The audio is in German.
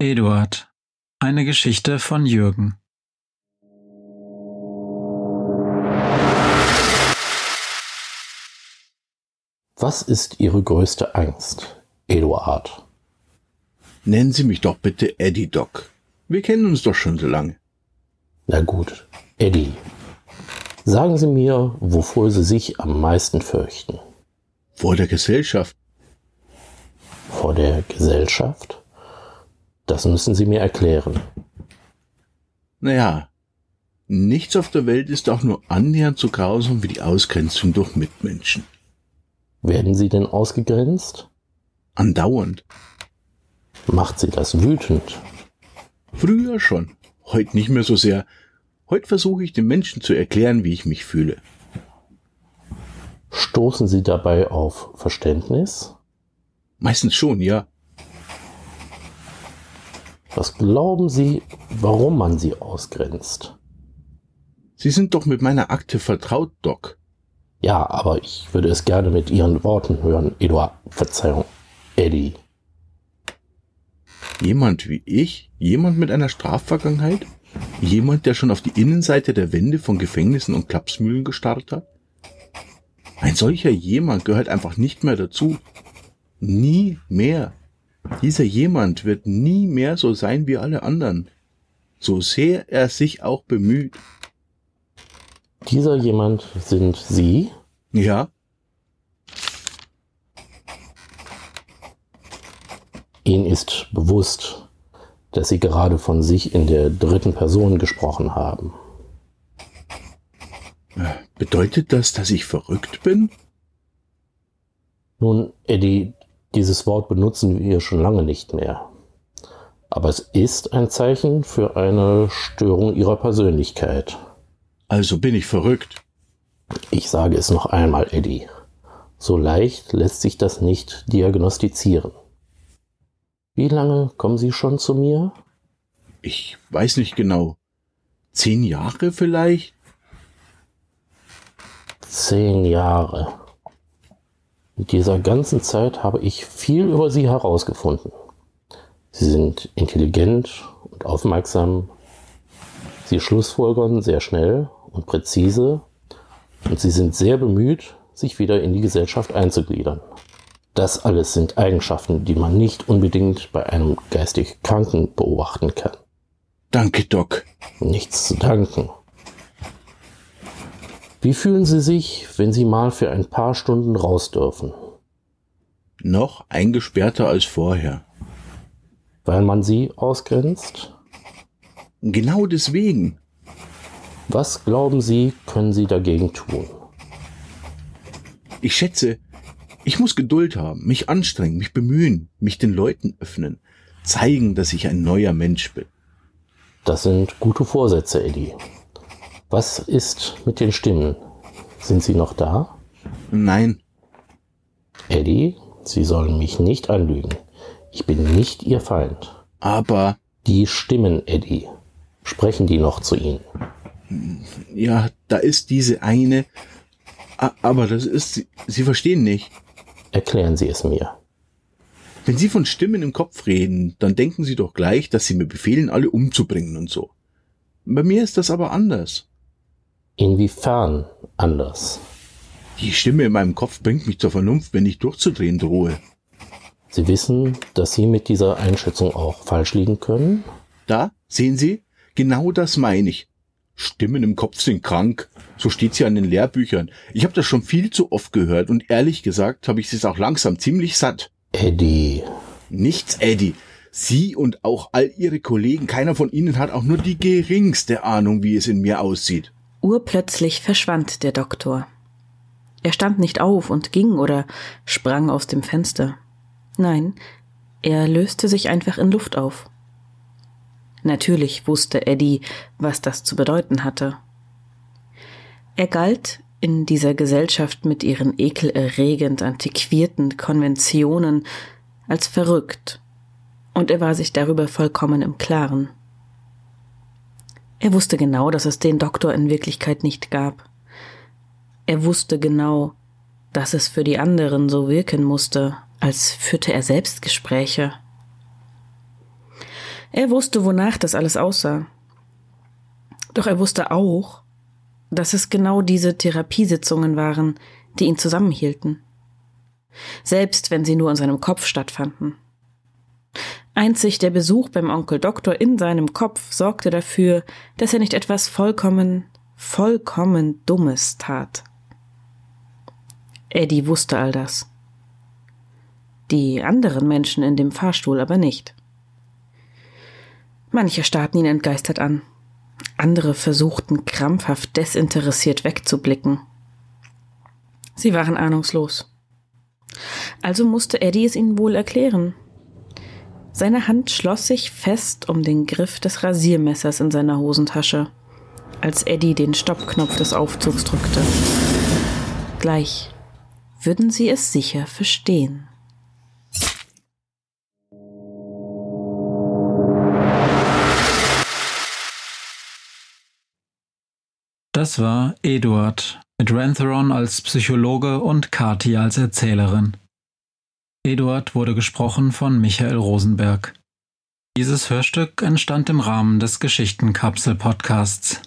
Eduard. Eine Geschichte von Jürgen. Was ist Ihre größte Angst, Eduard? Nennen Sie mich doch bitte Eddie Doc. Wir kennen uns doch schon so lange. Na gut, Eddie. Sagen Sie mir, wovor Sie sich am meisten fürchten. Vor der Gesellschaft. Vor der Gesellschaft? Das müssen Sie mir erklären. Naja, nichts auf der Welt ist auch nur annähernd so grausam wie die Ausgrenzung durch Mitmenschen. Werden Sie denn ausgegrenzt? Andauernd. Macht Sie das wütend? Früher schon, heute nicht mehr so sehr. Heute versuche ich den Menschen zu erklären, wie ich mich fühle. Stoßen Sie dabei auf Verständnis? Meistens schon, ja. Was glauben Sie, warum man Sie ausgrenzt? Sie sind doch mit meiner Akte vertraut, Doc. Ja, aber ich würde es gerne mit Ihren Worten hören, Eduard. Verzeihung, Eddie. Jemand wie ich? Jemand mit einer Strafvergangenheit? Jemand, der schon auf die Innenseite der Wände von Gefängnissen und Klapsmühlen gestarrt hat? Ein solcher jemand gehört einfach nicht mehr dazu. Nie mehr. Dieser jemand wird nie mehr so sein wie alle anderen. So sehr er sich auch bemüht. Dieser jemand sind Sie? Ja, Ihnen ist bewusst, dass Sie gerade von sich in der dritten Person gesprochen haben. bedeutet das, dass ich verrückt bin? Nun, Eddie, dieses Wort benutzen wir schon lange nicht mehr. Aber es ist ein Zeichen für eine Störung Ihrer Persönlichkeit. Also bin ich verrückt. Ich sage es noch einmal, Eddie. So leicht lässt sich das nicht diagnostizieren. Wie lange kommen Sie schon zu mir? Ich weiß nicht genau. Zehn Jahre vielleicht? Zehn Jahre. In dieser ganzen Zeit habe ich viel über Sie herausgefunden. Sie sind intelligent und aufmerksam. Sie schlussfolgern sehr schnell und präzise. Und Sie sind sehr bemüht, sich wieder in die Gesellschaft einzugliedern. Das alles sind Eigenschaften, die man nicht unbedingt bei einem geistig Kranken beobachten kann. Danke, Doc. Nichts zu danken. Wie fühlen Sie sich, wenn Sie mal für ein paar Stunden raus dürfen? Noch eingesperrter als vorher. Weil man Sie ausgrenzt? Genau deswegen. Was glauben Sie, können Sie dagegen tun? Ich schätze, ich muss Geduld haben, mich anstrengen, mich bemühen, mich den Leuten öffnen, zeigen, dass ich ein neuer Mensch bin. Das sind gute Vorsätze, Eddie. Was ist mit den Stimmen? Sind sie noch da? Nein, Eddie, Sie sollen mich nicht anlügen. Ich bin nicht Ihr Feind. aber Die Stimmen, Eddie. Sprechen die noch zu Ihnen? ja, da ist diese eine. Aber das ist, Sie- Sie verstehen nicht. Erklären Sie es mir. Wenn Sie von Stimmen im Kopf reden, dann denken Sie doch gleich, dass Sie mir befehlen, alle umzubringen und so. Bei mir ist das aber anders. Inwiefern anders? Die Stimme in meinem Kopf bringt mich zur Vernunft, wenn ich durchzudrehen drohe. Sie wissen, dass Sie mit dieser Einschätzung auch falsch liegen können? Da, sehen Sie? Genau das meine ich. Stimmen im Kopf sind krank. So steht's ja in den Lehrbüchern. Ich habe das schon viel zu oft gehört und ehrlich gesagt habe ich es auch langsam ziemlich satt. Eddie, Nichts, Eddie. Sie und auch all Ihre Kollegen, keiner von Ihnen hat auch nur die geringste Ahnung, wie es in mir aussieht. Urplötzlich verschwand der Doktor. Er stand nicht auf und ging oder sprang aus dem Fenster. Nein, er löste sich einfach in Luft auf. Natürlich wusste Eddie, was das zu bedeuten hatte. Er galt in dieser Gesellschaft mit ihren ekelerregend antiquierten Konventionen als verrückt, und er war sich darüber vollkommen im Klaren. Er wusste genau, dass es den Doktor in Wirklichkeit nicht gab. Er wusste genau, dass es für die anderen so wirken musste, als führte er selbst Gespräche. Er wusste, wonach das alles aussah. Doch er wusste auch, dass es genau diese Therapiesitzungen waren, die ihn zusammenhielten. Selbst wenn sie nur in seinem Kopf stattfanden. Einzig der Besuch beim Onkel Doktor in seinem Kopf sorgte dafür, dass er nicht etwas vollkommen, vollkommen Dummes tat. Eddie wusste all das. Die anderen Menschen in dem Fahrstuhl aber nicht. Manche starrten ihn entgeistert an. Andere versuchten krampfhaft desinteressiert wegzublicken. Sie waren ahnungslos. Also musste Eddie es ihnen wohl erklären. Seine Hand schloss sich fest um den Griff des Rasiermessers in seiner Hosentasche, als Eddie den Stoppknopf des Aufzugs drückte. Gleich würden sie es sicher verstehen. Das war Eduard mit Rantheron als Psychologe und Kati als Erzählerin. Eduard wurde gesprochen von Michael Rosenberg. Dieses Hörstück entstand im Rahmen des Geschichtenkapsel-Podcasts.